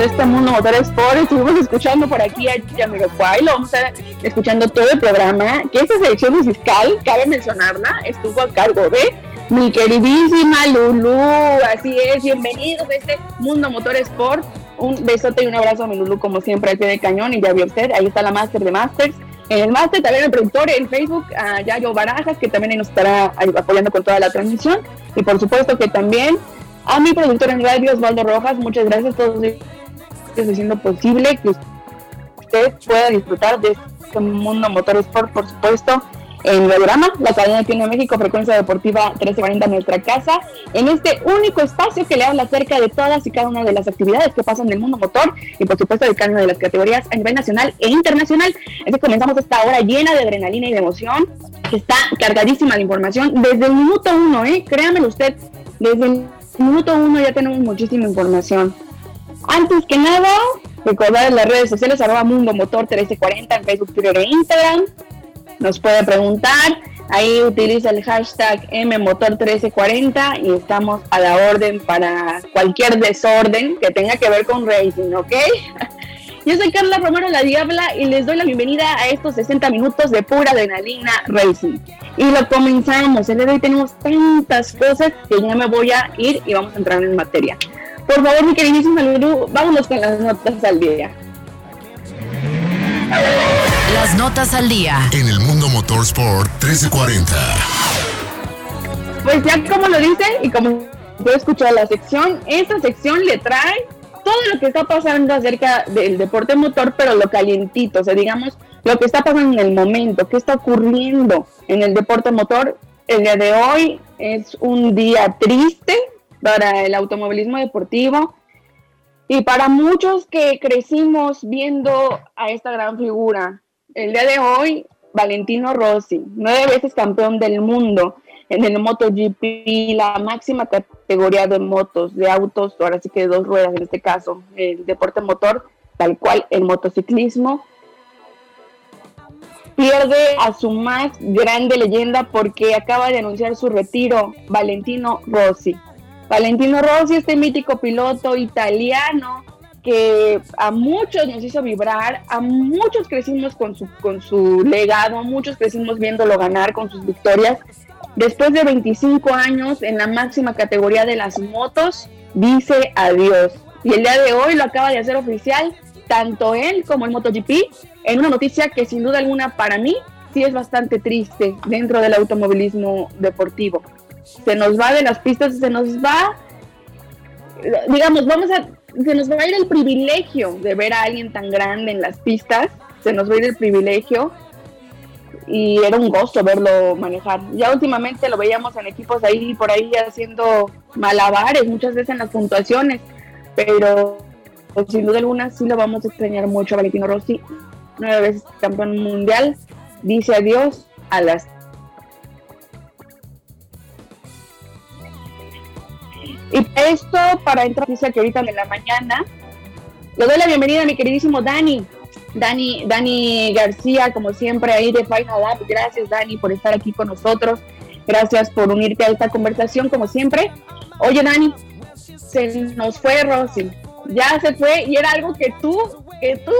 Este Mundo Motor Sport. Estuvimos escuchando por aquí a Jamiroquai, lo vamos a estar escuchando todo el programa. Que esta selección musical, cabe mencionarla, estuvo a cargo de mi queridísima Lulu. Así es, bienvenidos a este Mundo Motor Sport. Un besote y un abrazo a mi Lulu, como siempre, al pie de cañón. Y ya vio usted, ahí está la máster de Masters. En el máster también el productor en Facebook, a Yayo Barajas, que también nos estará apoyando con toda la transmisión. Y por supuesto que también a mi productor en radio, Osvaldo Rojas, muchas gracias a todos haciendo posible que usted pueda disfrutar de este mundo motorsport, por supuesto, en programa, la cadena tiene México, Frecuencia Deportiva 1340 nuestra casa, en este único espacio que le habla acerca de todas y cada una de las actividades que pasan en el mundo motor y por supuesto de cada una de las categorías a nivel nacional e internacional. Así comenzamos esta hora llena de adrenalina y de emoción, que está cargadísima de información desde el minuto uno, ¿eh? créanmelo usted, desde el minuto uno ya tenemos muchísima información. Antes que nada, recordar las redes sociales arroba Mundo Motor 1340 en Facebook, Twitter e Instagram. Nos puede preguntar, ahí utiliza el hashtag MMotor1340 y estamos a la orden para cualquier desorden que tenga que ver con racing, ¿ok? Yo soy Carla Romero La Diabla y les doy la bienvenida a estos 60 minutos de pura adrenalina racing. Y lo comenzamos. El día de hoy tenemos tantas cosas que ya me voy a ir y vamos a entrar en materia. Por favor, mi queridísima Lulu, vámonos con las notas al día. Las notas al día. En el mundo motorsport 1340. Pues ya como lo dice y como he escuchado la sección, esta sección le trae todo lo que está pasando acerca del deporte motor, pero lo calientito, o sea, digamos, lo que está pasando en el momento, qué está ocurriendo en el deporte motor. El día de hoy es un día triste, para el automovilismo deportivo y para muchos que crecimos viendo a esta gran figura. El día de hoy, Valentino Rossi, nueve veces campeón del mundo en el MotoGP, la máxima categoría de motos, de autos, ahora sí que de dos ruedas en este caso, el deporte motor, tal cual el motociclismo, pierde a su más grande leyenda porque acaba de anunciar su retiro, Valentino Rossi. Valentino Rossi, este mítico piloto italiano que a muchos nos hizo vibrar, a muchos crecimos con su, con su legado, muchos crecimos viéndolo ganar con sus victorias. después de 25 años en la máxima categoría de las motos, dice adiós. Y el día de hoy lo acaba de hacer oficial tanto él como el MotoGP en una noticia que sin duda alguna para mí sí es bastante triste dentro del automovilismo deportivo. Se nos va de las pistas, se nos va, digamos, vamos a, se nos va a ir el privilegio de ver a alguien tan grande en las pistas, se nos va a ir el privilegio y era un gozo verlo manejar. Ya últimamente lo veíamos en equipos ahí por ahí haciendo malabares, muchas veces en las puntuaciones, pero sin duda alguna sí lo vamos a extrañar mucho a Valentino Rossi, nueve veces campeón mundial, dice adiós a las Y esto, para entrar dice que ahorita en la mañana, le doy la bienvenida a mi queridísimo Dani. Dani, Dani García, como siempre, ahí de Final Up. Gracias, Dani, por estar aquí con nosotros. Gracias por unirte a esta conversación, como siempre. Oye, Dani, se nos fue Rosy. Ya se fue y era algo que tú, que tú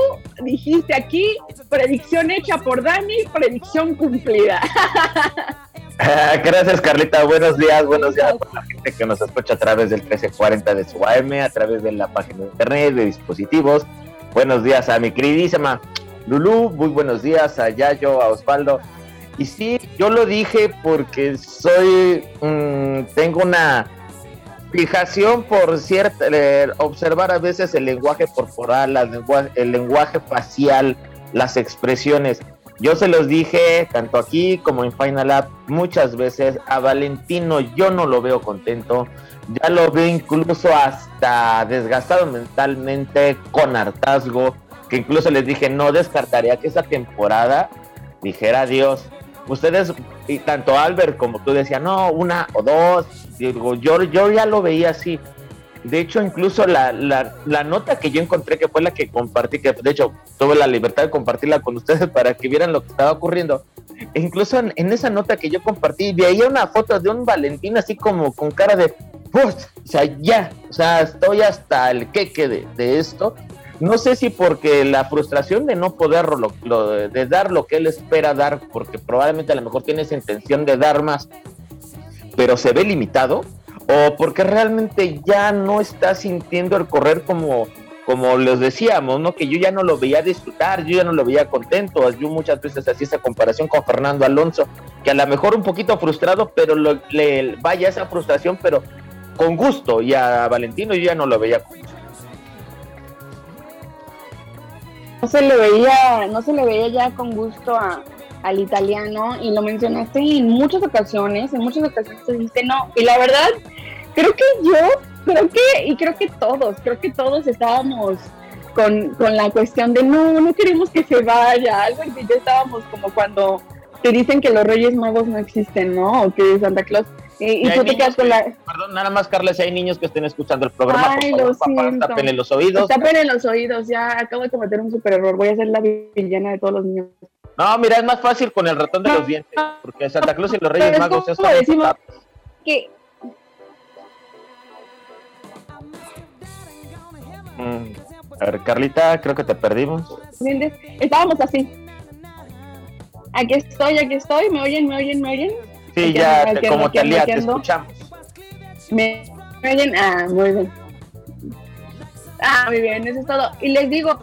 dijiste aquí, predicción hecha por Dani, predicción cumplida. Gracias, Carlita. Buenos días, buenos días a la gente que nos escucha a través del 1340 de su AM, a través de la página de internet, de dispositivos. Buenos días a mi queridísima Lulu, muy buenos días a Yayo, a Osvaldo. Y sí, yo lo dije porque soy, mm, tengo una fijación por cierto, eh, observar a veces el lenguaje corporal, el lenguaje facial, las expresiones. Yo se los dije, tanto aquí como en Final App, muchas veces, a Valentino yo no lo veo contento, ya lo veo incluso hasta desgastado mentalmente, con hartazgo, que incluso les dije, no descartaría que esa temporada dijera adiós. Ustedes, y tanto Albert como tú decían, no, una o dos, digo, yo, yo ya lo veía así, de hecho, incluso la, la, nota que yo encontré, que fue la que compartí, que de hecho tuve la libertad de compartirla con ustedes para que vieran lo que estaba ocurriendo. Incluso en, esa nota que yo compartí, veía una foto de un Valentín así como con cara de, o sea, ya, o sea, estoy hasta el queque de, de esto. No sé si porque la frustración de no poder de dar lo que él espera dar, porque probablemente a lo mejor tiene esa intención de dar más, pero se ve limitado o porque realmente ya no está sintiendo el correr como, como les decíamos, ¿no? Que yo ya no lo veía disfrutar, yo ya no lo veía contento. Yo muchas veces hacía esa comparación con Fernando Alonso, que a lo mejor un poquito frustrado, pero le vaya esa frustración, pero con gusto. Y a Valentino yo ya no lo veía con gusto. No se le veía, no se le veía ya con gusto a, al italiano y lo mencionaste en muchas ocasiones, en muchas ocasiones te dijiste no. Y la verdad, creo que yo, creo que, y creo que todos, creo que todos estábamos con, con la cuestión de no, no queremos que se vaya, algo así, ya estábamos como cuando te dicen que los Reyes Magos no existen, ¿no? O que Santa Claus. Y, tú te quedas con la. Perdón, nada más, Carla, si hay niños que estén escuchando el programa, Ay, por favor, papá, los oídos. Tapen los oídos, ya acabo de cometer un super error. Voy a ser la villana de todos los niños. No, mira, es más fácil con el ratón de los dientes, porque Santa Claus y los Reyes Magos es como decimos que mm, A ver, Carlita, creo que te perdimos. Estábamos así. Aquí estoy, aquí estoy. ¿Me oyen, me oyen, me oyen? Sí, ya, como te, te escuchamos. ¿Me, ¿Me oyen? Ah, muy bien. Ah, muy bien, eso es todo. Y les digo,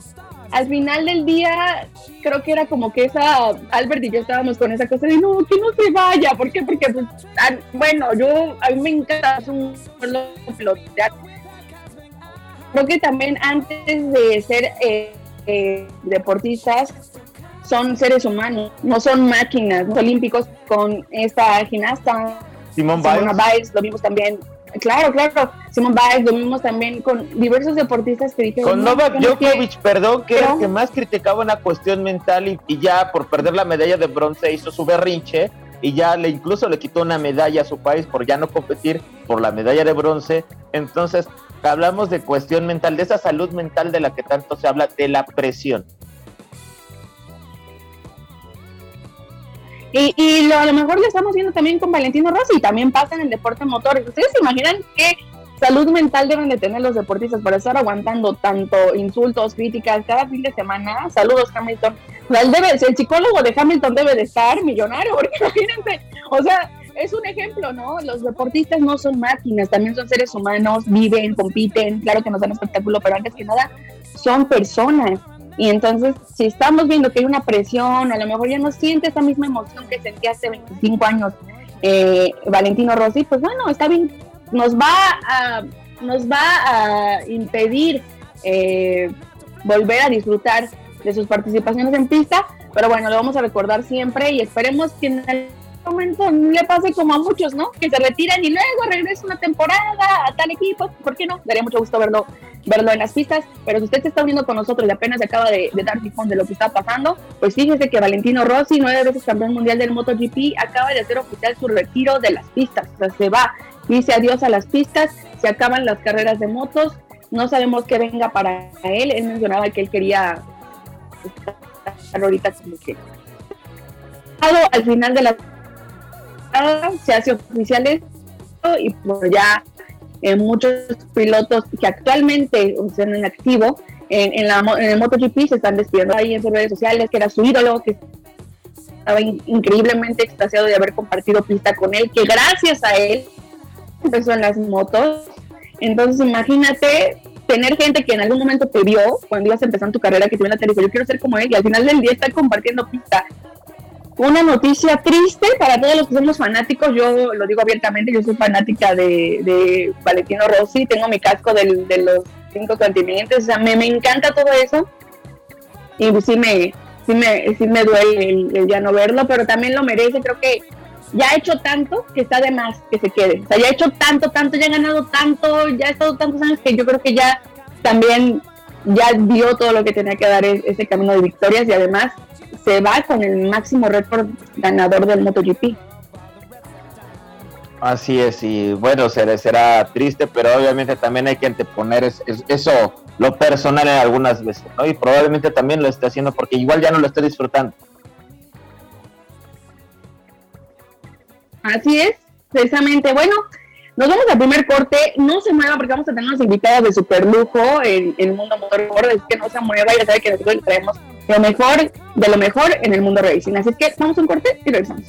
al final del día creo que era como que esa, Albert y yo estábamos con esa cosa de no, que no se vaya, ¿por qué? Porque, pues, ah, bueno, yo, a mí me encanta un pilotear. Creo que también antes de ser eh, eh, deportistas, son seres humanos, no son máquinas, olímpicos con esta gimnasta. Simón Biles. lo vimos también Claro, claro. Simón Biles, lo también con diversos deportistas que dijeron. Con Novak Djokovic, perdón, que era el que más criticaba una cuestión mental y, y, ya por perder la medalla de bronce hizo su berrinche y ya le incluso le quitó una medalla a su país por ya no competir por la medalla de bronce. Entonces, hablamos de cuestión mental, de esa salud mental de la que tanto se habla, de la presión. Y, lo, a lo mejor lo estamos viendo también con Valentino Rossi y también pasa en el deporte motor. ¿Ustedes se imaginan qué salud mental deben de tener los deportistas para estar aguantando tanto insultos, críticas cada fin de semana? Saludos, Hamilton. El, debe, el psicólogo de Hamilton debe de estar millonario, porque imagínense, o sea, es un ejemplo, ¿no? Los deportistas no son máquinas, también son seres humanos, viven, compiten, claro que nos dan espectáculo, pero antes que nada son personas. Y entonces, si estamos viendo que hay una presión, a lo mejor ya no siente esa misma emoción que sentía hace 25 años eh, Valentino Rossi, pues bueno, está bien, nos va a, nos va a impedir eh, volver a disfrutar de sus participaciones en pista, pero bueno, lo vamos a recordar siempre y esperemos que en el momento le pase como a muchos, ¿no? Que se retiran y luego regresa una temporada a tal equipo, ¿por qué no? Daría mucho gusto verlo, verlo en las pistas, pero si usted se está uniendo con nosotros y apenas acaba de, dar tifón de lo que está pasando, pues fíjese que Valentino Rossi, nueve veces campeón mundial del MotoGP, acaba de hacer oficial su retiro de las pistas, o sea, se va, dice adiós a las pistas, se acaban las carreras de motos, no sabemos qué venga para él, él mencionaba que él quería estar ahorita como que al final de la se hace oficial esto y pues ya eh, muchos pilotos que actualmente están en activo en, la, en el MotoGP se están despidiendo ahí en sus redes sociales, que era su ídolo, que estaba increíblemente extasiado de haber compartido pista con él, que gracias a él empezó en las motos. Entonces imagínate tener gente que en algún momento te vio cuando ibas empezando tu carrera, que te viene a dijo, yo quiero ser como él, y al final del día está compartiendo pista una noticia triste para todos los que somos fanáticos. Yo lo digo abiertamente, yo soy fanática de, Valentino Rossi, tengo mi casco de los cinco continentes, o sea, me, encanta todo eso. Y sí me, sí me, sí me duele el, ya no verlo, pero también lo merece. Creo que ya ha hecho tanto que está de más que se quede. O sea, ya ha hecho tanto, tanto, ya ha ganado tanto, ya ha estado tantos años que yo creo que ya también ya dio todo lo que tenía que dar e, ese camino de victorias y además se va con el máximo récord ganador del MotoGP. Así es, y bueno, será, será triste, pero obviamente también hay que anteponer eso, lo personal en algunas veces, ¿no? Y probablemente también lo esté haciendo porque igual ya no lo esté disfrutando. Así es, precisamente. Bueno, nos vamos al primer corte. No se mueva porque vamos a tener unos invitados de super lujo en, el mundo motor. Es que no se mueva, ya sabe que nosotros traemos lo mejor de lo mejor en el mundo racing. Así que vamos a un corte y regresamos.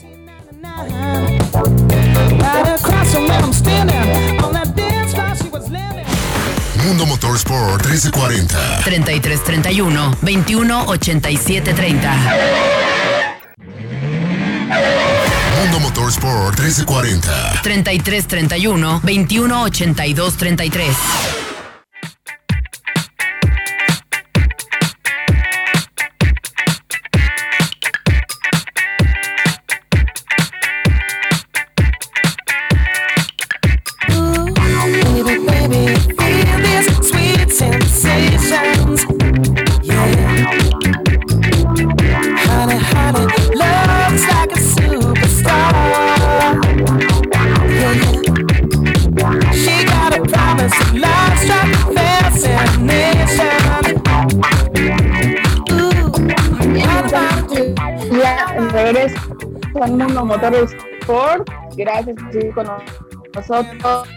Mundo Motorsport 1340 3331 218730 Mundo Motorsport 1340 3331 218233 con Mundo Sport. Gracias por seguir con nosotros.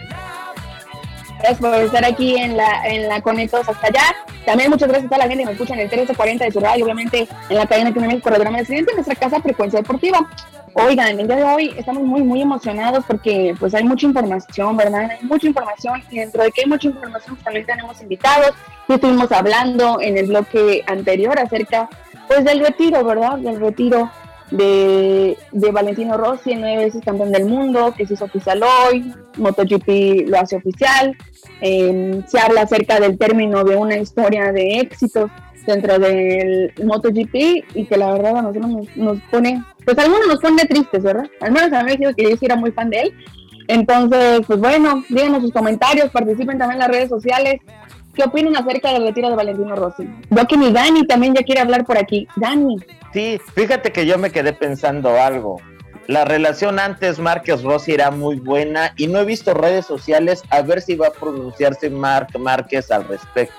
Gracias por estar aquí en la, en la Conectos hasta allá. También muchas gracias a toda la gente que nos escucha en el 1340 de su radio, obviamente en la cadena que México, programa de en nuestra casa Frecuencia Deportiva. Oigan, el día de hoy estamos muy, muy emocionados porque pues hay mucha información, ¿verdad? Hay mucha información y dentro de que hay mucha información pues, también tenemos invitados y estuvimos hablando en el bloque anterior acerca pues del retiro, ¿verdad? Del retiro de, Valentino Rossi, nueve veces campeón del mundo, que se hizo oficial hoy, MotoGP lo hace oficial, em, se habla acerca del término de una historia de éxitos dentro del MotoGP y que la verdad a nosotros nos, pone, pues algunos nos pone tristes, ¿verdad? Al menos a mí me que yo sí era muy fan de él. Entonces, pues bueno, díganos sus comentarios, participen también en las redes sociales. ¿Qué opinan acerca del retiro de Valentino Rossi? Veo que mi Dani también ya quiere hablar por aquí. Dani. Sí, fíjate que yo me quedé pensando algo. La relación antes Márquez Rossi era muy buena y no he visto redes sociales a ver si va a pronunciarse Marc Márquez al respecto.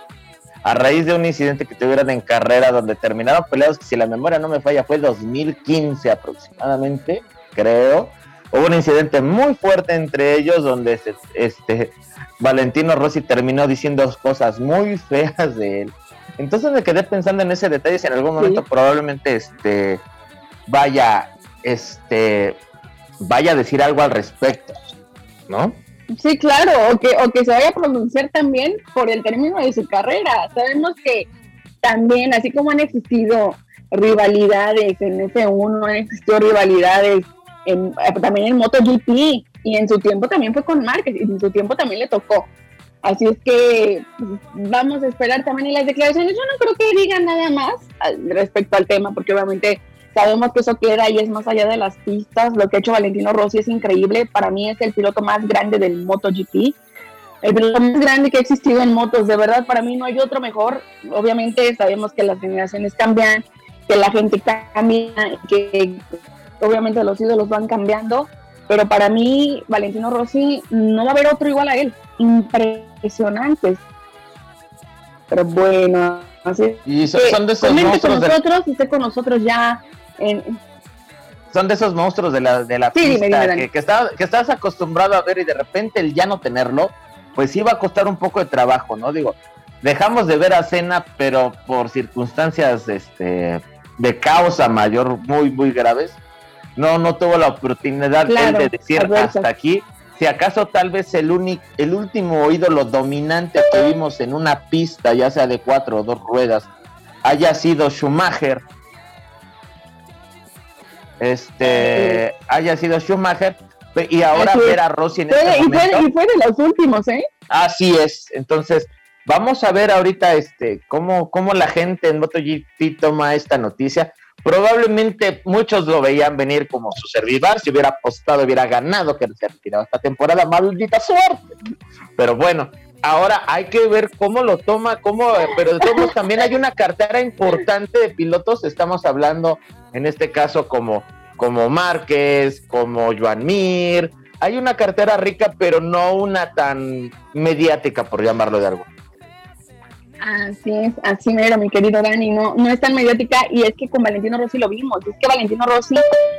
A raíz de un incidente que tuvieron en carrera donde terminaron peleados, que si la memoria no me falla fue 2015 aproximadamente, creo. Hubo un incidente muy fuerte entre ellos donde este, Valentino Rossi terminó diciendo cosas muy feas de él. Entonces me quedé pensando en ese detalle, si en algún momento probablemente este vaya, este vaya a decir algo al respecto, ¿no? Sí, claro, o que, o que se vaya a pronunciar también por el término de su carrera. Sabemos que también, así como han existido rivalidades en F1, han existido rivalidades en, eh, también en MotoGP y en su tiempo también fue con Márquez y en su tiempo también le tocó. Así es que pues, vamos a esperar también en las declaraciones. Yo no creo que digan nada más respecto al tema, porque obviamente sabemos que eso queda y es más allá de las pistas. Lo que ha hecho Valentino Rossi es increíble. Para mí es el piloto más grande del MotoGP. El piloto más grande que ha existido en motos. De verdad, para mí no hay otro mejor. Obviamente sabemos que las generaciones cambian, que la gente cambia, que obviamente los ídolos van cambiando. Pero para mí, Valentino Rossi no va a haber otro igual a él. Impresionantes. Pero bueno, así. Y son, de esos monstruos. Con nosotros, y esté con nosotros ya son de esos monstruos de la, de la pista que, que, que estás acostumbrado a ver y de repente el ya no tenerlo, pues iba a costar un poco de trabajo, ¿no? Digo, dejamos de ver a Cena, pero por circunstancias este, de causa mayor muy, muy graves, no, no tuvo la oportunidad de decir hasta aquí. Si acaso tal vez el, único, el último ídolo dominante que vimos en una pista, ya sea de cuatro o dos ruedas, haya sido Schumacher, este haya sido Schumacher y ahora ver a Rossi en este y momento. Fue, y fue de los últimos, ¿eh? Así es. Entonces, vamos a ver ahorita este cómo, cómo la gente en MotoGP toma esta noticia. Probablemente muchos lo veían venir como su servidor, si hubiera apostado, hubiera ganado, que se retirado esta temporada, maldita suerte. Pero bueno, ahora hay que ver cómo lo toma, cómo, pero de todos también hay una cartera importante de pilotos, estamos hablando en este caso como, como Márquez, como Joan Mir, hay una cartera rica, pero no una tan mediática, por llamarlo de algo. Así es, así mero, mi querido Dani, no, no es tan mediática y es que con Valentino Rossi lo vimos, es que Valentino Rossi,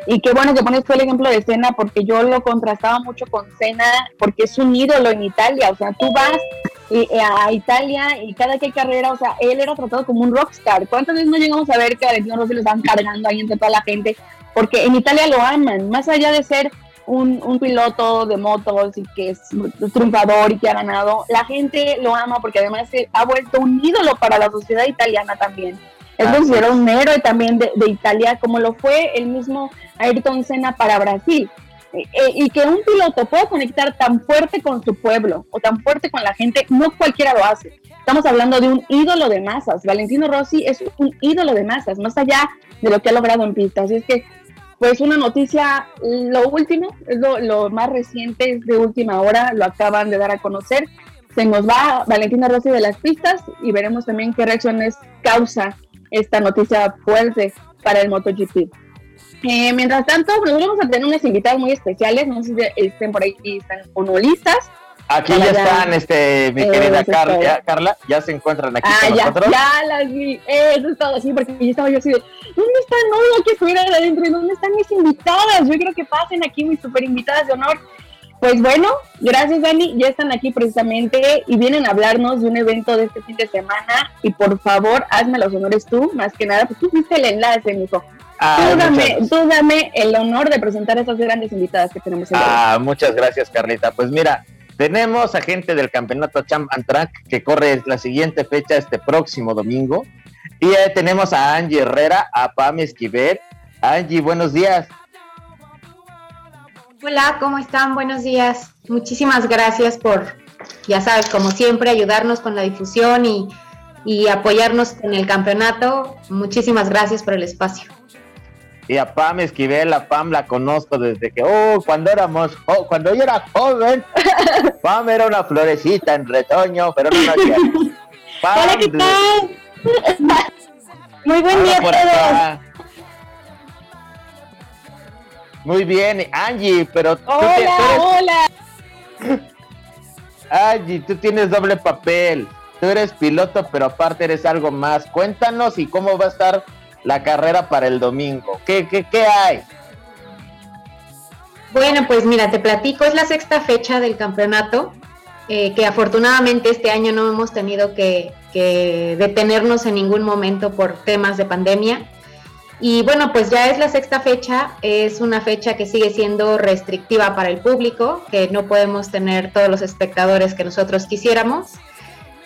y qué bueno que pones tú el ejemplo de Cena, porque yo lo contrastaba mucho con Cena, porque es un ídolo en Italia, o sea, tú vas a Italia y cada que hay carrera, o sea, él era tratado como un rockstar. ¿Cuántas veces no llegamos a ver que Valentino Rossi lo están cargando ahí entre toda la gente? Porque en Italia lo aman, más allá de ser un, piloto de motos y que es triunfador y que ha ganado, la gente lo ama porque además se ha vuelto un ídolo para la sociedad italiana también. Es considerado un héroe también de, Italia, como lo fue el mismo Ayrton Senna para Brasil. E, e, y que un piloto pueda conectar tan fuerte con su pueblo o tan fuerte con la gente, no cualquiera lo hace. Estamos hablando de un ídolo de masas. Valentino Rossi es un ídolo de masas, más allá de lo que ha logrado en pistas. Así es que pues una noticia, lo último, es lo, más reciente, es de última hora, lo acaban de dar a conocer. Se nos va Valentina Rossi de las pistas y veremos también qué reacciones causa esta noticia fuerte para el MotoGP. Eh, mientras tanto, nos vamos a tener unas invitadas muy especiales, no sé si estén por ahí, están o no listas, Aquí ya, están, este, mi querida Carla, ya, Carla, ya se encuentran aquí ah, con ya, nosotros. Ya las vi, eso es todo así, porque yo estaba yo así de, ¿dónde están? No, que estuvieran adentro, ¿dónde están mis invitadas? Yo creo que pasen aquí mis super invitadas de honor. Pues bueno, gracias Dani, ya están aquí precisamente y vienen a hablarnos de un evento de este fin de semana y por favor hazme los honores tú, más que nada, pues tú fuiste el enlace, mijo. Ah, tú, dame, tú dame el honor de presentar a estas grandes invitadas que tenemos. ah, muchas gracias Carlita. Pues mira, tenemos a gente del campeonato Champ and Track que corre la siguiente fecha este próximo domingo. Y tenemos a Angie Herrera, a Pam Esquivel. Angie, buenos días. Hola, ¿cómo están? Buenos días. Muchísimas gracias por, ya sabes, como siempre, ayudarnos con la difusión y, y apoyarnos en el campeonato. Muchísimas gracias por el espacio y a Pam Esquivel, a Pam la conozco desde que, oh, cuando éramos, oh, cuando yo era joven, Pam era una florecita en retoño, pero no hacía. Hola, ¿qué tal? Muy buen día a todos. Muy bien, Angie, pero tú, hola, hola. Angie, tú tienes doble papel. Tú eres piloto, pero aparte eres algo más. Cuéntanos y cómo va a estar la carrera para el domingo? ¿Qué, qué, qué hay? Bueno, pues mira, te platico, es la sexta fecha del campeonato, eh, que afortunadamente este año no hemos tenido que, detenernos en ningún momento por temas de pandemia. Y bueno, pues ya es la sexta fecha, es una fecha que sigue siendo restrictiva para el público, que no podemos tener todos los espectadores que nosotros quisiéramos.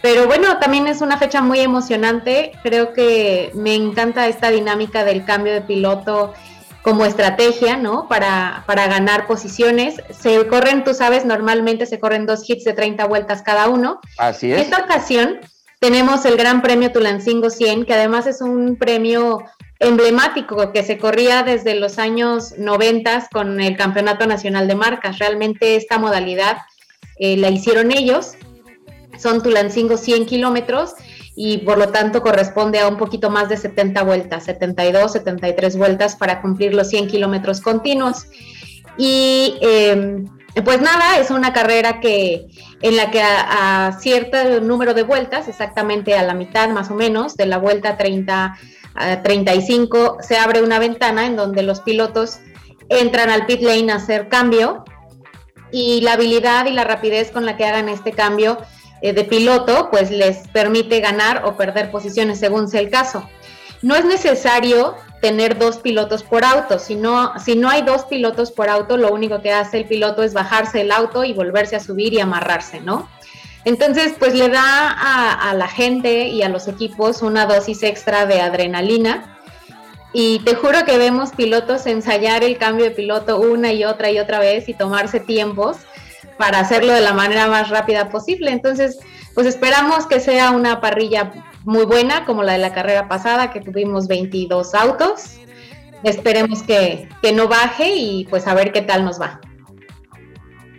Pero bueno, también es una fecha muy emocionante. Creo que me encanta esta dinámica del cambio de piloto como estrategia, ¿no? Para, para ganar posiciones. Se corren, tú sabes, normalmente se corren dos hits de 30 vueltas cada uno. Así es. En esta ocasión tenemos el Gran Premio Tulancingo 100, que además es un premio emblemático que se corría desde los años 90 con el Campeonato Nacional de Marcas. Realmente esta modalidad eh, la hicieron ellos. Son Tulancingo 100 kilómetros y por lo tanto corresponde a un poquito más de 70 vueltas, 72, 73 vueltas para cumplir los 100 kilómetros continuos. Y em, pues nada, es una carrera que en la que a, cierto número de vueltas, exactamente a la mitad más o menos, de la vuelta 30 a 35, se abre una ventana en donde los pilotos entran al pit lane a hacer cambio y la habilidad y la rapidez con la que hagan este cambio eh, de piloto, pues les permite ganar o perder posiciones según sea el caso. No es necesario tener dos pilotos por auto, si no, si no hay dos pilotos por auto, lo único que hace el piloto es bajarse el auto y volverse a subir y amarrarse, ¿no? Entonces, pues le da a, a la gente y a los equipos una dosis extra de adrenalina. Y te juro que vemos pilotos ensayar el cambio de piloto una y otra y otra vez y tomarse tiempos para hacerlo de la manera más rápida posible. Entonces, pues esperamos que sea una parrilla muy buena como la de la carrera pasada, que tuvimos 22 autos. Esperemos que, no baje y pues a ver qué tal nos va.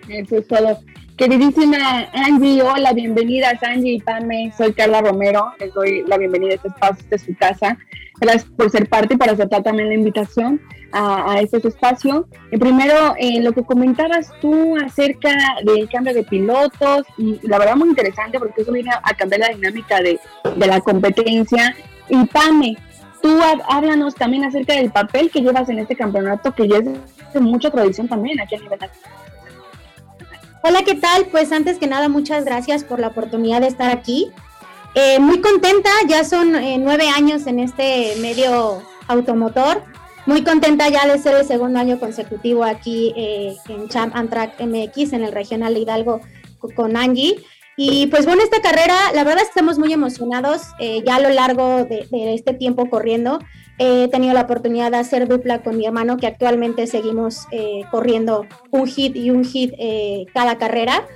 Eso es todo. Queridísima Angie, hola, bienvenidas Angie y Pame, soy Carla Romero, les doy la bienvenida a este espacio, de su casa. Gracias por ser parte y para aceptar también la invitación a, a este espacio. Y primero, eh, lo que comentabas tú acerca del cambio de pilotos, y la verdad muy interesante porque eso viene a, cambiar la dinámica de, de, la competencia. Y Pame, tú háblanos también acerca del papel que llevas en este campeonato, que ya es de mucha tradición también aquí a nivel. Hola, ¿qué tal? Pues antes que nada, muchas gracias por la oportunidad de estar aquí. Eh, muy contenta, ya son eh, nueve años en este medio automotor. Muy contenta ya de ser el segundo año consecutivo aquí eh, en Champ and Track MX, en el regional de Hidalgo con Angie. Y pues bueno, esta carrera, la verdad estamos muy emocionados ya a lo largo de, de este tiempo corriendo he tenido la oportunidad de hacer dupla con mi hermano, que actualmente seguimos eh, corriendo un hit y un hit eh, cada carrera.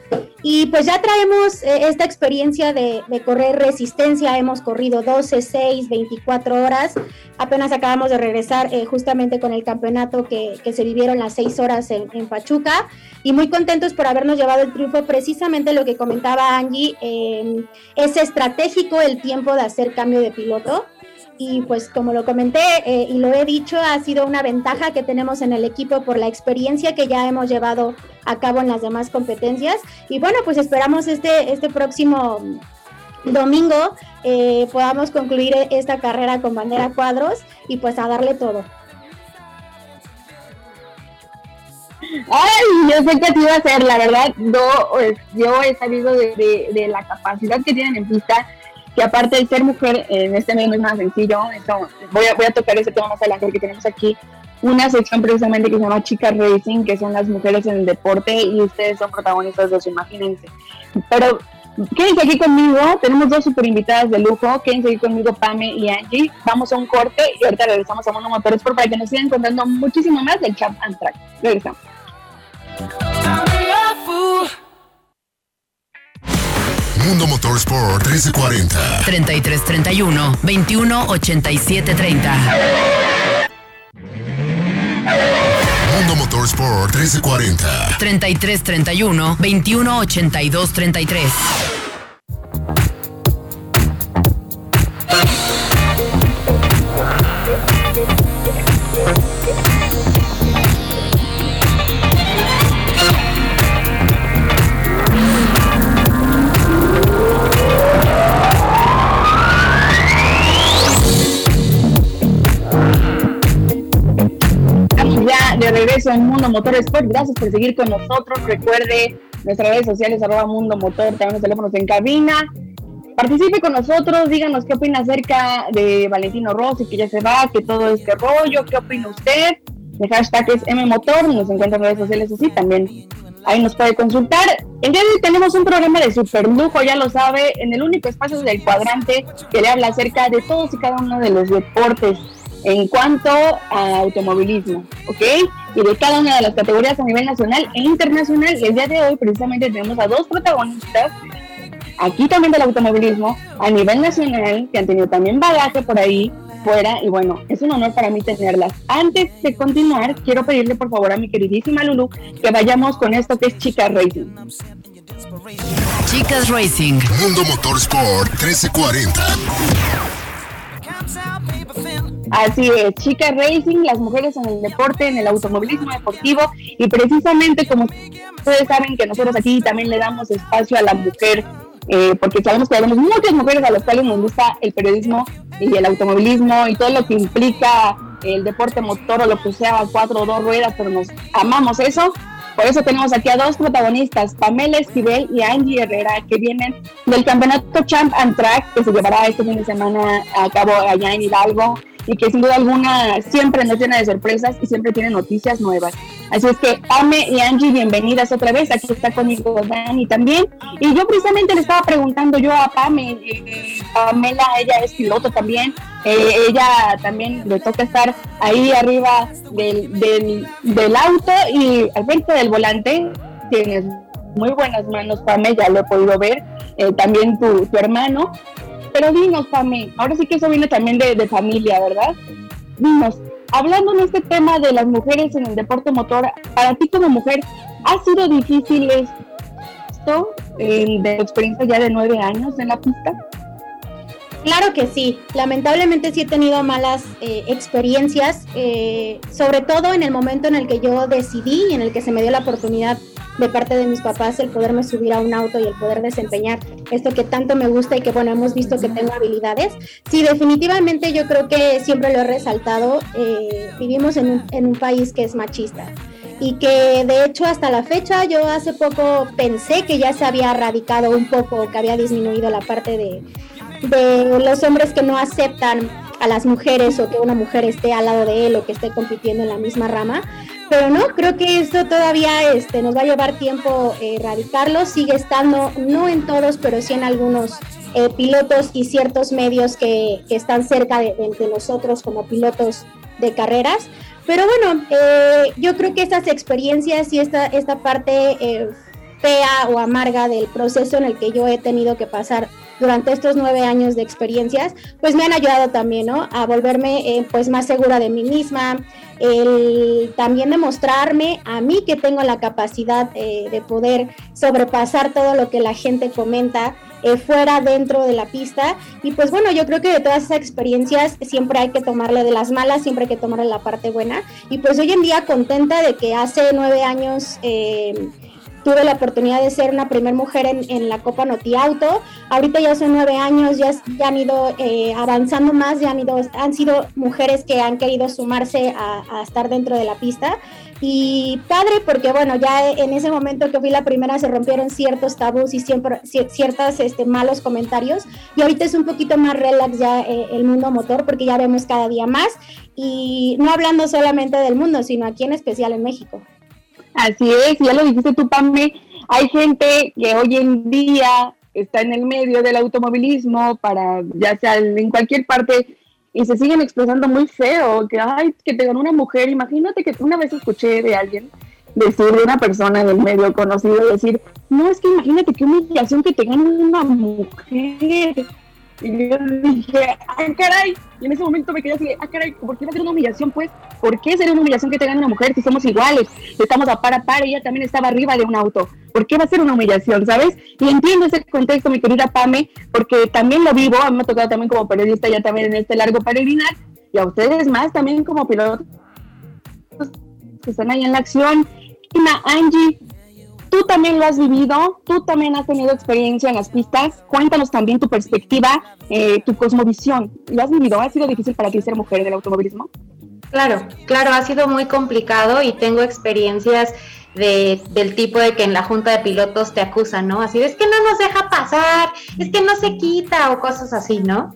Y pues ya traemos eh, esta experiencia de, correr resistencia. Hemos corrido 12, 6, 24 horas. Apenas acabamos de regresar justamente con el campeonato que, se vivieron las 6 horas en, en, Pachuca. Y muy contentos por habernos llevado el triunfo. Precisamente lo que comentaba Angie, es estratégico el tiempo de hacer cambio de piloto y pues como lo comenté eh, y lo he dicho, ha sido una ventaja que tenemos en el equipo por la experiencia que ya hemos llevado a cabo en las demás competencias. Y bueno, pues esperamos este, este próximo domingo eh, podamos concluir esta carrera con bandera cuadros y pues a darle todo. Ay, yo sé que así va a ser, la verdad, yo, pues, yo he sabido de la capacidad que tienen en pista que aparte de ser mujer en este medio no es más sencillo, voy, a, voy a tocar ese tema más adelante porque tenemos aquí una sección precisamente que se llama Chicas Racing, que son las mujeres en el deporte y ustedes son protagonistas de eso, imagínense. Pero quédense aquí conmigo, tenemos dos super invitadas de lujo, quédense aquí conmigo Pame y Angie, vamos a un corte y ahorita regresamos a Mono Motorsport para que nos sigan contando muchísimo más del Champ and Track. Regresamos. Mundo Motorsport 1340. 3331 2187 30. Mundo Motorsport 1340. 3331 2182 33. Regreso en Mundo Motor Sport. Gracias por seguir con nosotros. Recuerde nuestras redes sociales, arroba Mundo Motor, también los teléfonos en cabina. participe con nosotros, díganos qué opina acerca de Valentino Rossi, que ya se va, que todo este rollo, qué opina usted. El hashtag es MMotor, nos encuentra en redes sociales así también. Ahí nos puede consultar. El día tenemos un programa de super lujo, ya lo sabe, en el único espacio del cuadrante que le habla acerca de todos y cada uno de los deportes en cuanto a automovilismo, ¿ok? Y de cada una de las categorías a nivel nacional e internacional. Y el día de hoy precisamente tenemos a dos protagonistas aquí también del automovilismo a nivel nacional que han tenido también bagaje por ahí fuera y bueno, es un honor para mí tenerlas. Antes de continuar, quiero pedirle por favor a mi queridísima Lulu que vayamos con esto que es Chicas Racing. Chicas Racing. Mundo Motorsport 1340. Así es, Chicas Racing, las mujeres en el deporte, en el automovilismo deportivo y precisamente como ustedes saben que nosotros aquí también le damos espacio a la mujer eh, porque sabemos que hay muchas mujeres a las cuales nos gusta el periodismo y el automovilismo y todo lo que implica el deporte motor o lo que sea cuatro o dos ruedas, pero nos amamos eso. Por eso tenemos aquí a dos protagonistas, Pamela Esquivel y Angie Herrera, que vienen del campeonato Champ and Track que se llevará este fin de semana a cabo allá en Hidalgo y que sin duda alguna siempre nos llena de sorpresas y siempre tiene noticias nuevas. Así es que Ame y Angie, bienvenidas otra vez. Aquí está conmigo Dani también. Y yo precisamente le estaba preguntando yo a Pame, eh, Pamela, ella es piloto también. Eh, ella también le toca estar ahí arriba del, del, auto y al frente del volante. Tienes muy buenas manos, Pame, ya lo he podido ver. Eh, también tu, tu hermano. Pero dinos, Pame, ahora sí que eso viene también de, familia, ¿verdad? Dinos, hablando en este tema de las mujeres en el deporte motor, para ti como mujer, ¿ha sido difícil esto eh, de experiencia ya de nueve años en la pista? Claro que sí, lamentablemente sí he tenido malas eh, experiencias, eh, sobre todo en el momento en el que yo decidí y en el que se me dio la oportunidad de parte de mis papás el poderme subir a un auto y el poder desempeñar esto que tanto me gusta y que bueno, hemos visto que tengo habilidades. Sí, definitivamente yo creo que siempre lo he resaltado, eh, vivimos en un, en un país que es machista y que de hecho hasta la fecha yo hace poco pensé que ya se había erradicado un poco, que había disminuido la parte de, de los hombres que no aceptan a las mujeres o que una mujer esté al lado de él o que esté compitiendo en la misma rama. Pero no, creo que esto todavía este, nos va a llevar tiempo eh, erradicarlo. Sigue estando, no en todos, pero sí en algunos eh, pilotos y ciertos medios que, están cerca de, nosotros como pilotos de carreras. Pero bueno, eh, yo creo que estas experiencias y esta, esta parte fea o amarga del proceso en el que yo he tenido que pasar durante estos nueve años de experiencias, pues me han ayudado también, ¿no? A volverme eh, pues más segura de mí misma, el también demostrarme a mí que tengo la capacidad eh, de poder sobrepasar todo lo que la gente comenta eh, fuera, dentro de la pista. Y pues bueno, yo creo que de todas esas experiencias siempre hay que tomarle de las malas, siempre hay que tomarle la parte buena. Y pues hoy en día contenta de que hace nueve años tuve la oportunidad de ser una primera mujer en, la Copa Noti Auto. Ahorita ya son nueve años, ya, ya han ido eh, avanzando más, ya han, ido, han sido mujeres que han querido sumarse a, estar dentro de la pista. Y padre, porque bueno, ya en ese momento que fui la primera se rompieron ciertos tabús y siempre, ciertos este, malos comentarios. Y ahorita es un poquito más relax ya eh, el mundo motor porque ya vemos cada día más. Y no hablando solamente del mundo, sino aquí en especial en México. Así es, ya lo dijiste tú, Pame, hay gente que hoy en día está en el medio del automovilismo para, ya sea en cualquier parte, y se siguen expresando muy feo, que, ay, que te ganó una mujer, imagínate que una vez escuché de alguien decir de una persona del medio conocido, decir, no, es que imagínate qué humillación que te gane una mujer, y yo dije, ¡ay, caray! Y en ese momento me quedé así, ¡ah, caray! ¿Por qué va a ser una humillación, pues? ¿Por qué sería una humillación que te gane una mujer si somos iguales? Estamos a par a par, ella también estaba arriba de un auto. ¿Por qué va a ser una humillación, sabes? Y entiendo ese contexto, mi querida Pame, porque también lo vivo, a mí me ha tocado también como periodista, ya también en este largo peregrinar, y a ustedes más también como pilotos que están ahí en la acción. Angie, Tú también lo has vivido, tú también has tenido experiencia en las pistas. Cuéntanos también tu perspectiva, eh, tu cosmovisión. ¿Lo has vivido? ¿Ha sido difícil para ti ser mujer del automovilismo? Claro, claro, ha sido muy complicado y tengo experiencias del tipo de que en la junta de pilotos te acusan, ¿no? Así es que no nos deja pasar, es que no se quita o cosas así, ¿no?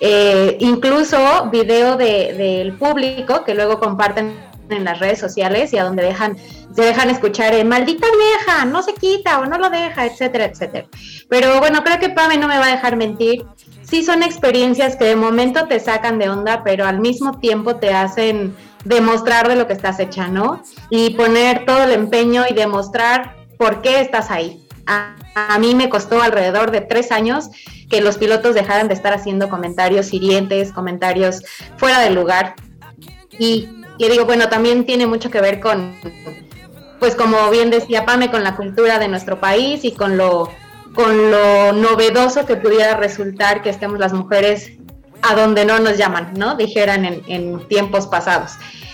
Eh, incluso video del público que luego comparten en las redes sociales y a donde dejan, se dejan escuchar, eh, maldita vieja, no se quita o no lo deja, etcétera, etcétera. Pero bueno, creo que Pame no me va a dejar mentir. Sí son experiencias que de momento te sacan de onda, pero al mismo tiempo te hacen demostrar de lo que estás hecha, ¿no? Y poner todo el empeño y demostrar por qué estás ahí. A, mí me costó alrededor de tres años que los pilotos dejaran de estar haciendo comentarios hirientes, comentarios fuera de lugar. Y, y digo, bueno, también tiene mucho que ver con, pues como bien decía Pame, con la cultura de nuestro país y con lo, con lo novedoso que pudiera resultar que estemos las mujeres a donde no nos llaman, ¿no? Dijeran en, tiempos pasados.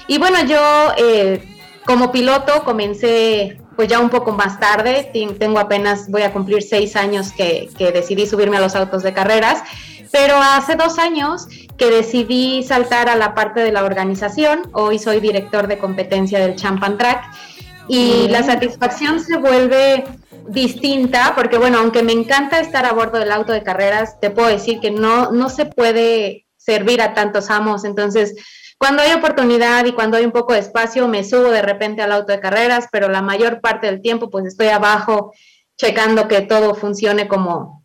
Y bueno, yo eh, como piloto comencé pues ya un poco más tarde, tengo apenas, voy a cumplir seis años que, que decidí subirme a los autos de carreras, pero hace dos años que decidí saltar a la parte de la organización, hoy soy director de competencia del Champan Track y la satisfacción se vuelve distinta, porque bueno, aunque me encanta estar a bordo del auto de carreras, te puedo decir que no, no se puede servir a tantos amos. Entonces, cuando hay oportunidad y cuando hay un poco de espacio, me subo de repente al auto de carreras, pero la mayor parte del tiempo pues estoy abajo checando que todo funcione como,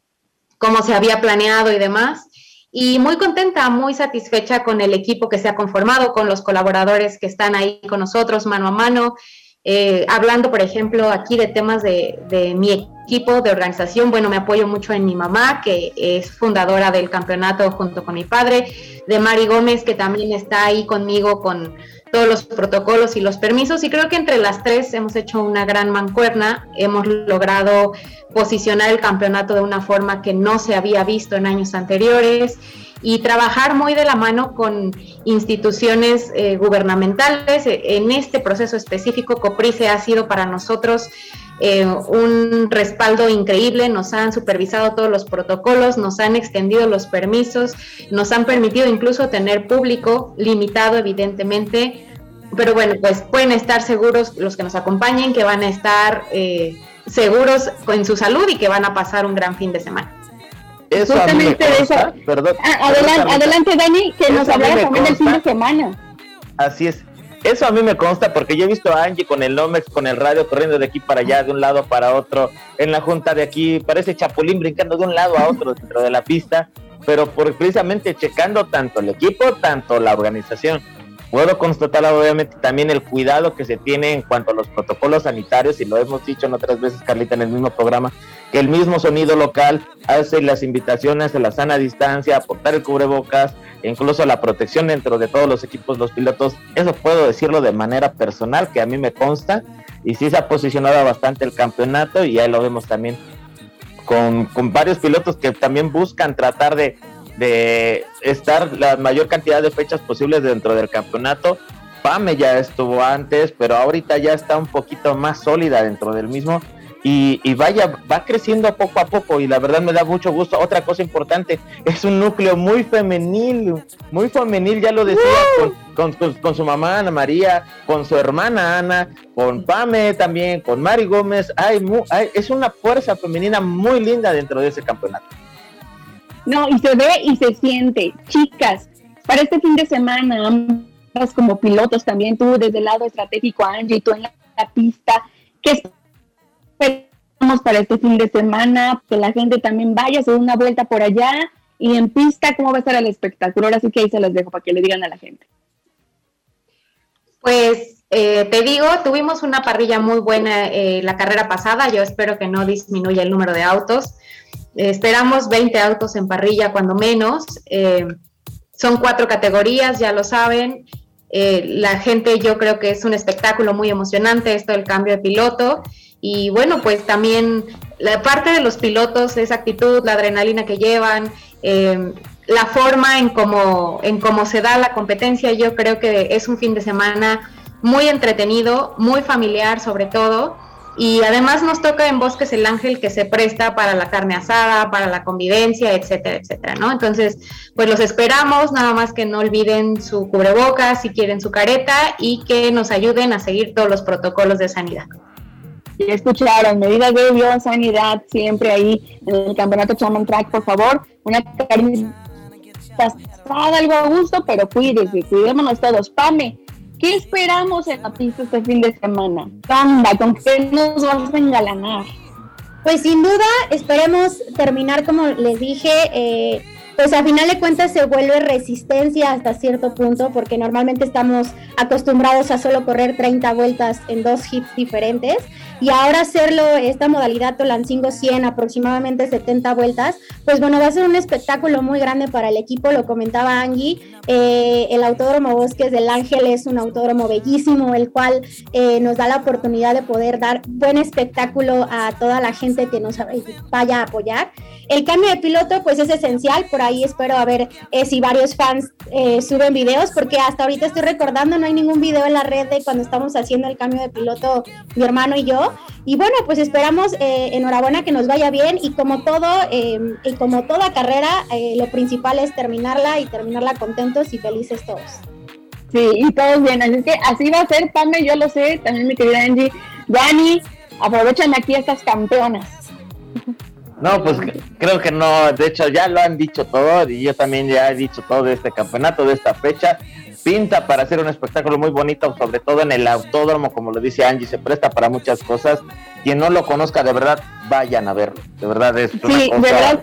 como se había planeado y demás. Y muy contenta, muy satisfecha con el equipo que se ha conformado, con los colaboradores que están ahí con nosotros mano a mano. Eh, hablando, por ejemplo, aquí de temas de, mi equipo de organización, bueno, me apoyo mucho en mi mamá, que es fundadora del campeonato junto con mi padre, de Mari Gómez, que también está ahí conmigo con todos los protocolos y los permisos, y creo que entre las tres hemos hecho una gran mancuerna, hemos logrado posicionar el campeonato de una forma que no se había visto en años anteriores y trabajar muy de la mano con instituciones eh, gubernamentales. En este proceso específico, Coprice ha sido para nosotros eh, un respaldo increíble, nos han supervisado todos los protocolos, nos han extendido los permisos, nos han permitido incluso tener público limitado, evidentemente. Pero bueno, pues pueden estar seguros los que nos acompañen que van a estar eh, seguros con su salud y que van a pasar un gran fin de semana. Eso Justamente de eso. Perdón, ah, adelante, adelante, Dani, que nos también del fin de semana. Así es. Eso a mí me consta porque yo he visto a Angie con el Nomex, con el radio corriendo de aquí para allá, de un lado para otro, en la junta de aquí, parece chapulín brincando de un lado a otro dentro de la pista, pero por precisamente checando tanto el equipo, tanto la organización. Puedo constatar obviamente también el cuidado que se tiene en cuanto a los protocolos sanitarios, y lo hemos dicho en otras veces, Carlita, en el mismo programa, que el mismo sonido local hace las invitaciones a la sana distancia, aportar el cubrebocas, e incluso la protección dentro de todos los equipos, los pilotos. Eso puedo decirlo de manera personal, que a mí me consta, y sí se ha posicionado bastante el campeonato, y ahí lo vemos también con, con varios pilotos que también buscan tratar de de estar la mayor cantidad de fechas posibles dentro del campeonato. Pame ya estuvo antes, pero ahorita ya está un poquito más sólida dentro del mismo. Y, vaya, va creciendo poco a poco y la verdad me da mucho gusto. Otra cosa importante, es un núcleo muy femenil, muy femenil, ya lo decía, con, con, su mamá Ana María, con su hermana Ana, con Pame también, con Mari Gómez. hay, es una fuerza femenina muy linda dentro de ese campeonato. No, y se ve y se siente. Chicas, para este fin de semana, ambas como pilotos también, tú desde el lado estratégico, Angie, tú en la, pista, ¿qué esperamos para este fin de semana? Que la gente también vaya a hacer una vuelta por allá y en pista, ¿cómo va a estar el espectáculo? Ahora sí que ahí se los dejo para que le digan a la gente. Pues eh, te digo, tuvimos una parrilla muy buena eh, la carrera pasada, yo espero que no disminuya el número de autos esperamos 20 autos en parrilla cuando menos. Eh, son cuatro categorías, ya lo saben. Eh, la gente yo creo que es un espectáculo muy emocionante esto del cambio de piloto. Y bueno, pues también la parte de los pilotos, esa actitud, la adrenalina que llevan, eh, la forma en cómo, en cómo se da la competencia, yo creo que es un fin de semana muy entretenido, muy familiar sobre todo y además nos toca en Bosques el Ángel que se presta para la carne asada, para la convivencia, etcétera, etcétera, ¿no? Entonces, pues los esperamos, nada más que no olviden su cubrebocas, si quieren su careta y que nos ayuden a seguir todos los protocolos de sanidad. Ya escucharon, medidas de biosanidad siempre ahí en el campeonato Chaman Track, por favor, una carnita algo a gusto, pero cuídese, cuidémonos todos. Pame, ¿qué esperamos en la pista este fin de semana? Anda, ¿con qué nos vamos a engalanar? Pues sin duda, esperemos terminar, como les dije, eh, pues a final de cuentas se vuelve resistencia hasta cierto punto, porque normalmente estamos acostumbrados a solo correr 30 vueltas en dos hits diferentes, y ahora hacerlo, esta modalidad Tolancingo 100, aproximadamente 70 vueltas, pues bueno, va a ser un espectáculo muy grande para el equipo, lo comentaba Angie, eh, el Autódromo Bosques del Ángel es un autódromo bellísimo, el cual eh, nos da la oportunidad de poder dar buen espectáculo a toda la gente que nos vaya a apoyar. El cambio de piloto pues es esencial, por ahí espero a ver eh, si varios fans suben videos, porque hasta ahorita estoy recordando, no hay ningún video en la red de cuando estamos haciendo el cambio de piloto mi hermano y yo. Y bueno, pues esperamos, enhorabuena que nos vaya bien y como todo, y como toda carrera, lo principal es terminarla y terminarla contenta y felices todos. Sí, y todos bien, así que así va a ser, Pame, yo lo sé, también mi querida Angie. Dani, aprovechan aquí estas campeonas. No, pues creo que no, de hecho ya lo han dicho todo y yo también ya he dicho todo de este campeonato, de esta fecha. Pinta para hacer un espectáculo muy bonito, sobre todo en el autódromo, como lo dice Angie, se presta para muchas cosas. Quien no lo conozca, de verdad, vayan a verlo. De verdad es una sí, de verdad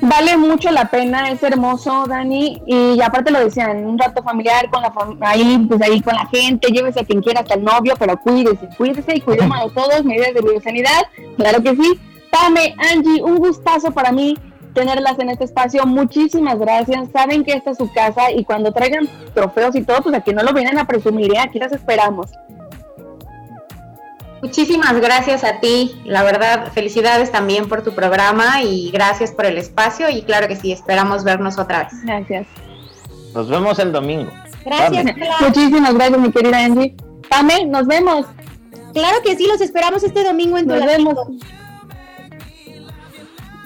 vale mucho la pena, es hermoso, Dani, y aparte lo decían, un rato familiar con la ahí, pues ahí con la gente, llévese a quien quiera, hasta el novio, pero cuídese, cuídese y cuidemos a todos, medidas de biosanidad, claro que sí. Pame, Angie, un gustazo para mí tenerlas en este espacio, muchísimas gracias, saben que esta es su casa y cuando traigan trofeos y todo, pues aquí no lo vienen a presumir, ¿eh? aquí las esperamos. Muchísimas gracias a ti, la verdad, felicidades también por tu programa y gracias por el espacio y claro que sí, esperamos vernos otra vez. Gracias. Nos vemos el domingo. Gracias. Muchísimas gracias, mi querida Angie. Pame, nos vemos. Claro que sí, los esperamos este domingo en Nos vemos.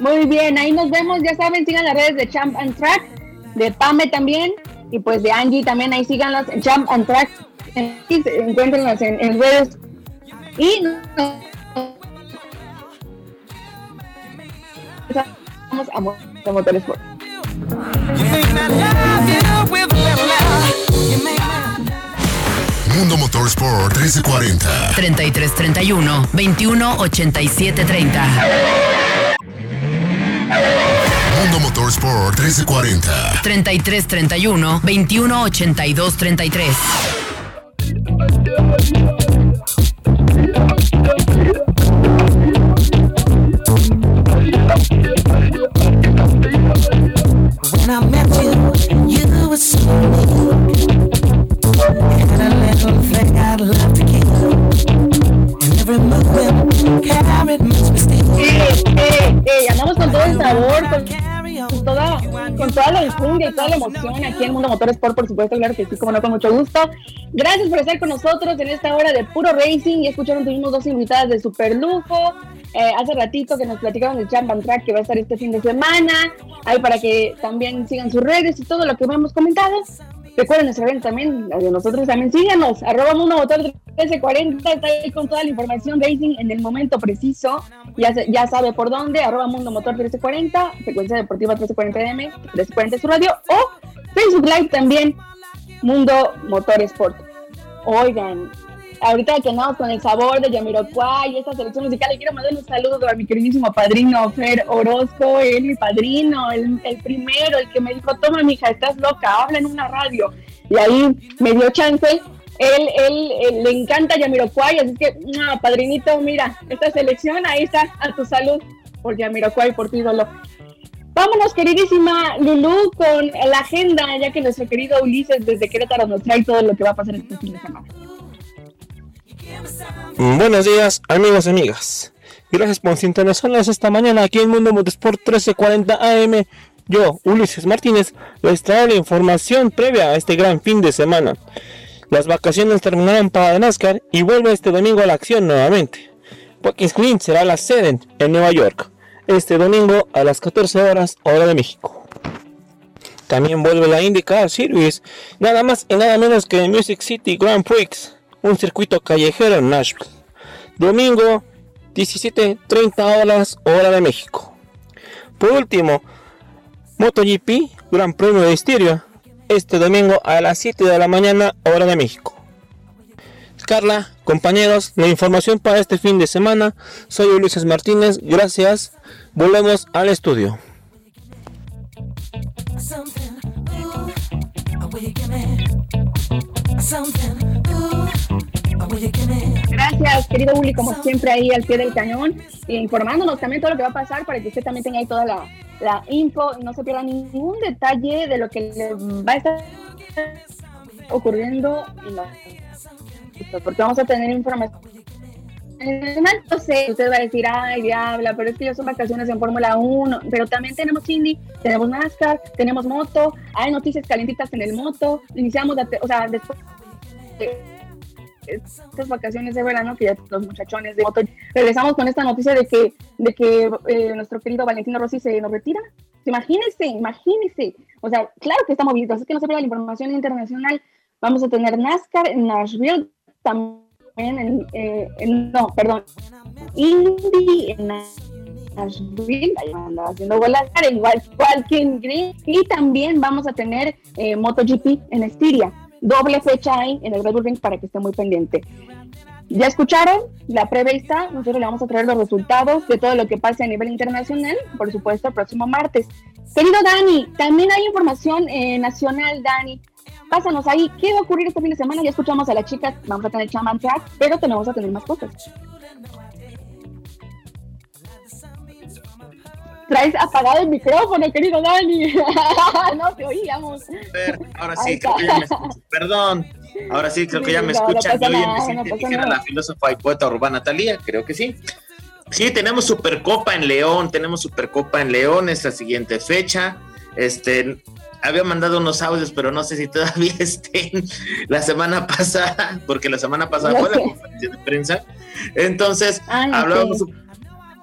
Muy bien, ahí nos vemos, ya saben, sigan las redes de Champ and Track, de Pame también, y pues de Angie también, ahí síganlas, Champ and Track, encuéntrenlas en, en redes y vamos a Motorsport. Mundo Motorsport 1340 3331 2187 1340 3331 2182 33 andamos con todo el sabor, con, con toda la enjundia y toda la emoción aquí en Mundo Motorsport, por supuesto, claro que sí, como no, con mucho gusto. Gracias por estar con nosotros en esta hora de puro racing y escucharon, tuvimos dos invitadas de super lujo. Eh, hace ratito que nos platicaron del Champ Track que va a estar este fin de semana. Ahí para que también sigan sus redes y todo lo que hemos comentado. Recuerden nuestra también, de nosotros también síganos, arroba Mundo Motor 1340, está ahí con toda la información racing en el momento preciso, ya, ya sabe por dónde, arroba Mundo Motor 1340, frecuencia deportiva 1340M, 1340 su radio, o Facebook Live también, Mundo Motor Sport. Oigan, ahorita que andamos con el sabor de Yamiroquai y esta selección musical, le quiero mandar un saludo a mi queridísimo padrino Fer Orozco, él mi padrino, el, primero, el que me dijo, toma mija, estás loca, habla en una radio. Y ahí me dio chance. Él, él, le encanta Yamiroquai, así que, padrinito, mira, esta selección, ahí está, a tu salud, por Yamiroquai, por tu ídolo. Vámonos, queridísima Lulú, con la agenda, ya que nuestro querido Ulises desde Querétaro nos trae todo lo que va a pasar este fin de semana. Mm, buenos días, amigos y amigas. Gracias por sintonizarnos esta mañana aquí en Mundo Motorsport 1340 AM. Yo, Ulises Martínez, les traigo la información previa a este gran fin de semana. Las vacaciones terminaron para NASCAR y vuelve este domingo a la acción nuevamente. Watkins Glen será la sede en Nueva York, este domingo a las 14 horas, hora de México. También vuelve la IndyCar Series, nada más y nada menos que Music City Grand Prix un circuito callejero en Nashville. domingo 17.30 horas hora de México. Por último, MotoGP Gran Premio de Estiria este domingo a las 7 de la mañana hora de México. Carla, compañeros, la información para este fin de semana. Soy Ulises Martínez, gracias. Volvemos al estudio. Gracias, querido Uli, como siempre ahí al pie del cañón, informándonos también todo lo que va a pasar para que usted también tenga ahí toda la, la info y no se pierda ningún detalle de lo que le va a estar ocurriendo en la porque vamos a tener información. Sé, usted va a decir, ay, diabla, pero es que ya son vacaciones en Fórmula 1, pero también tenemos Indy, tenemos NASCAR, tenemos moto, hay noticias calentitas en el moto, iniciamos, o sea, después estas vacaciones de verano que ya los muchachones de moto regresamos con esta noticia de que de que eh, nuestro querido Valentino Rossi se nos retira. Imagínese imagínese o sea claro que está movido así que no se pierda la información internacional. Vamos a tener NASCAR en Nashville también en, eh, no perdón Indy en Nashville. Haciendo bolas. Igual Walking Green y también vamos a tener eh, MotoGP en Estiria doble fecha ahí en el Red Bull Ring para que esté muy pendiente. Ya escucharon la prevista, nosotros le vamos a traer los resultados de todo lo que pase a nivel internacional, por supuesto, el próximo martes. Querido Dani, también hay información eh, nacional, Dani. Pásanos ahí, ¿qué va a ocurrir este fin de semana? Ya escuchamos a las chicas, vamos a tener Chaman Track, pero tenemos a tener más cosas. Traes apagado el micrófono, querido Dani. no te oíamos. Ahora sí, creo que ya me Perdón. Ahora sí, creo que ya me escuchan. No no la filósofa y poeta urbana Talía, creo que sí. Sí, tenemos Supercopa en León, tenemos Supercopa en León esta siguiente fecha. Este, había mandado unos audios, pero no sé si todavía estén la semana pasada, porque la semana pasada fue la conferencia de prensa. Entonces, ah, hablábamos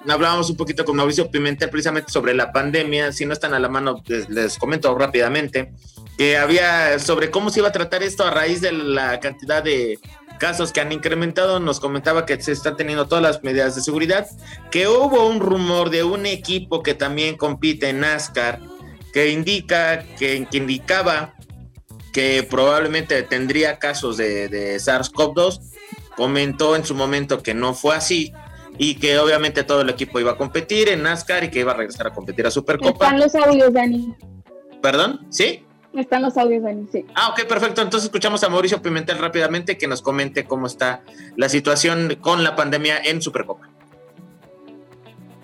hablábamos un poquito con Mauricio Pimentel precisamente sobre la pandemia, si no están a la mano, les, comento rápidamente, que había sobre cómo se iba a tratar esto a raíz de la cantidad de casos que han incrementado, nos comentaba que se están teniendo todas las medidas de seguridad, que hubo un rumor de un equipo que también compite en NASCAR, que indica, que, indicaba que probablemente tendría casos de, de SARS-CoV-2, comentó en su momento que no fue así, y que obviamente todo el equipo iba a competir en NASCAR y que iba a regresar a competir a Supercopa. Están los audios, Dani. ¿Perdón? ¿Sí? Están los audios, Dani, sí. Ah, ok, perfecto. Entonces escuchamos a Mauricio Pimentel rápidamente que nos comente cómo está la situación con la pandemia en Supercopa.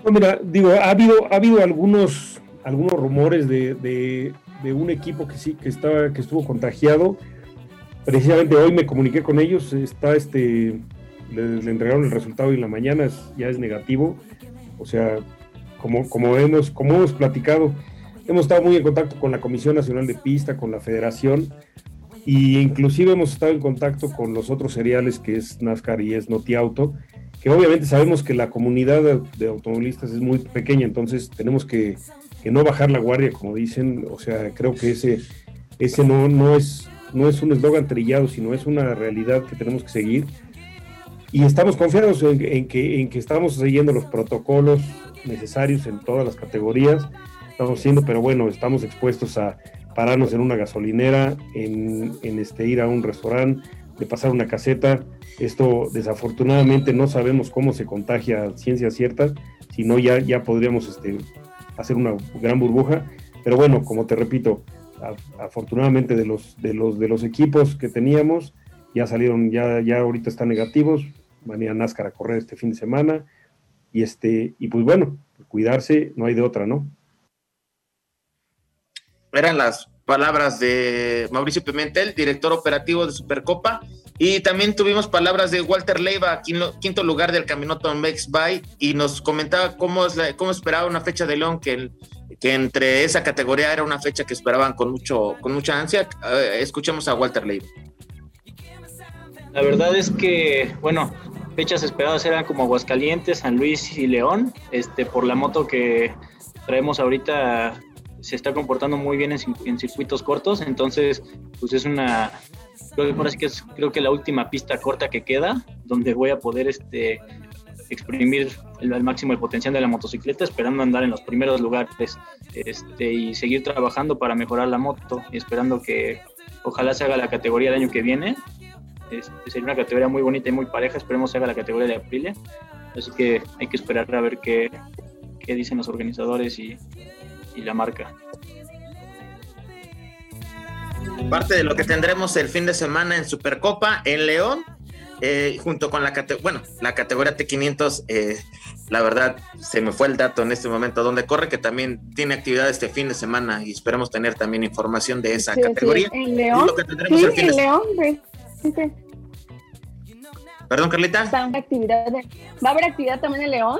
mira, digo, ha habido, ha habido algunos, algunos rumores de, de, un equipo que sí, que estaba, que estuvo contagiado. Precisamente hoy me comuniqué con ellos. Está este le, entregaron el resultado y en la mañana ya es negativo. O sea, como, como, hemos, como hemos platicado, hemos estado muy en contacto con la Comisión Nacional de Pista, con la Federación, y inclusive hemos estado en contacto con los otros seriales que es NASCAR y es Notiauto, que obviamente sabemos que la comunidad de, automovilistas es muy pequeña, entonces tenemos que, que, no bajar la guardia, como dicen, o sea, creo que ese, ese no, no, es, no es un eslogan trillado, sino es una realidad que tenemos que seguir y estamos confiados en, que, en que estamos siguiendo los protocolos necesarios en todas las categorías. Estamos haciendo, pero bueno, estamos expuestos a pararnos en una gasolinera, en, en este, ir a un restaurante, de pasar una caseta. Esto desafortunadamente no sabemos cómo se contagia ciencia cierta, si no ya, ya podríamos este, hacer una gran burbuja. Pero bueno, como te repito, afortunadamente de los, de, los, de los equipos que teníamos, ya salieron, ya, ya ahorita están negativos, van a ir a NASCAR a correr este fin de semana. Y, este, y pues bueno, cuidarse, no hay de otra, ¿no? Eran las palabras de Mauricio Pimentel, director operativo de Supercopa. Y también tuvimos palabras de Walter Leiva, quinto lugar del Caminoto Max By, y nos comentaba cómo, es cómo esperaba una fecha de León, que, que entre esa categoría era una fecha que esperaban con, mucho, con mucha ansia. Eh, escuchemos a Walter Leiva. La verdad es que, bueno, fechas esperadas eran como Aguascalientes, San Luis y León. Este, por la moto que traemos ahorita se está comportando muy bien en, circuitos cortos, entonces pues es una creo que es creo que la última pista corta que queda donde voy a poder este exprimir al máximo el potencial de la motocicleta, esperando andar en los primeros lugares este, y seguir trabajando para mejorar la moto, y esperando que ojalá se haga la categoría el año que viene. Este, sería una categoría muy bonita y muy pareja, esperemos se haga la categoría de Aprilia. Así que hay que esperar a ver qué, qué dicen los organizadores y, y la marca. Parte de lo que tendremos el fin de semana en Supercopa en León, eh, junto con la, bueno, la categoría T500, eh, la verdad se me fue el dato en este momento, donde corre que también tiene actividad este fin de semana y esperemos tener también información de esa categoría. Sí, en León. sí, en León, sí, Perdón, Carlita. Actividad ¿Va a haber actividad también en León?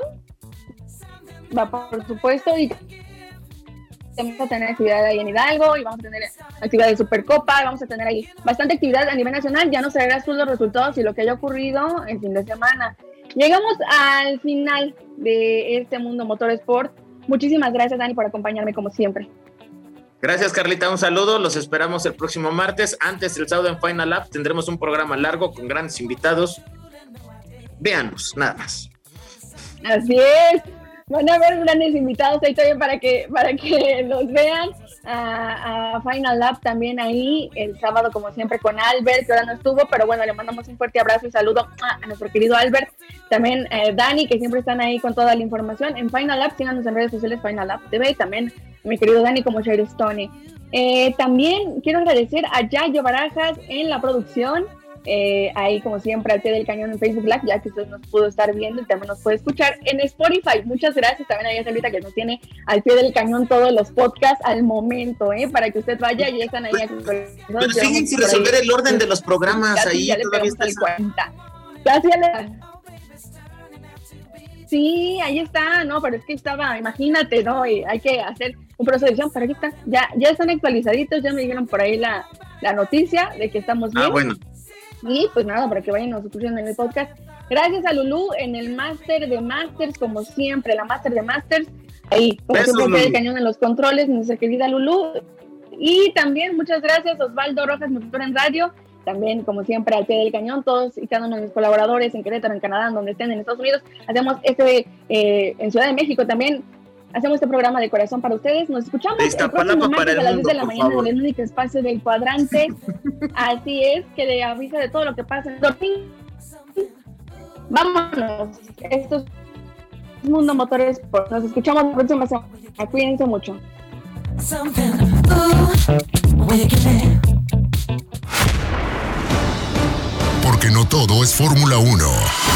Va, por supuesto, y vamos a tener actividad ahí en Hidalgo y vamos a tener actividad de Supercopa, vamos a tener ahí bastante actividad a nivel nacional, ya nos traerás tú los resultados y lo que haya ocurrido el fin de semana. Llegamos al final de este Mundo Motor Sport. Muchísimas gracias Dani por acompañarme como siempre. Gracias Carlita, un saludo, los esperamos el próximo martes. Antes del sábado en Final Lab tendremos un programa largo con grandes invitados. Véanos, nada más. Así es van a haber grandes invitados ahí también para que, para que los vean. A, Final Lab también ahí el sábado, como siempre, con Albert, que ahora no estuvo, pero bueno, le mandamos un fuerte abrazo y saludo a nuestro querido Albert. También eh, Dani, que siempre están ahí con toda la información. En Final Lab, síganos en redes sociales Final Lab TV y también mi querido Dani como Shair Stone. Eh, también quiero agradecer a Yayo Barajas en la producción. Eh, ahí como siempre al pie del cañón en Facebook Live, ya que usted nos pudo estar viendo y también nos puede escuchar en Spotify. Muchas gracias también a ella ahorita que nos tiene al pie del cañón todos los podcasts al momento, ¿eh? para que usted vaya y ya están ahí. Pero siguen sin resolver el orden de los programas ahí. Ya todavía le cuenta. Gracias. Sí, ahí está, no, pero es que estaba, imagínate, ¿no? Y hay que hacer un proceso de edición, pero aquí está, ya, ya están actualizaditos, ya me dijeron por ahí la, la noticia de que estamos ah, bien. Ah, bueno. Y pues nada, para que vayan nos escuchen en el podcast. Gracias a Lulu en el máster de másters, como siempre, la máster de másters. Ahí, como siempre, el cañón en los controles, nuestra querida Lulu. Y también muchas gracias, Osvaldo Rojas, motor en radio. También, como siempre, al pie del cañón, todos y cada uno de mis colaboradores en Querétaro, en Canadá, donde estén, en Estados Unidos. Hacemos este eh, en Ciudad de México también hacemos este programa de corazón para ustedes. Nos escuchamos el próximo martes a las 10 de la mañana en el único espacio del cuadrante. Así es, que le avisa de todo lo que pasa en Vámonos. Esto es Mundo Motores. Nos escuchamos la próxima semana. Cuídense mucho. Porque no todo es Fórmula 1.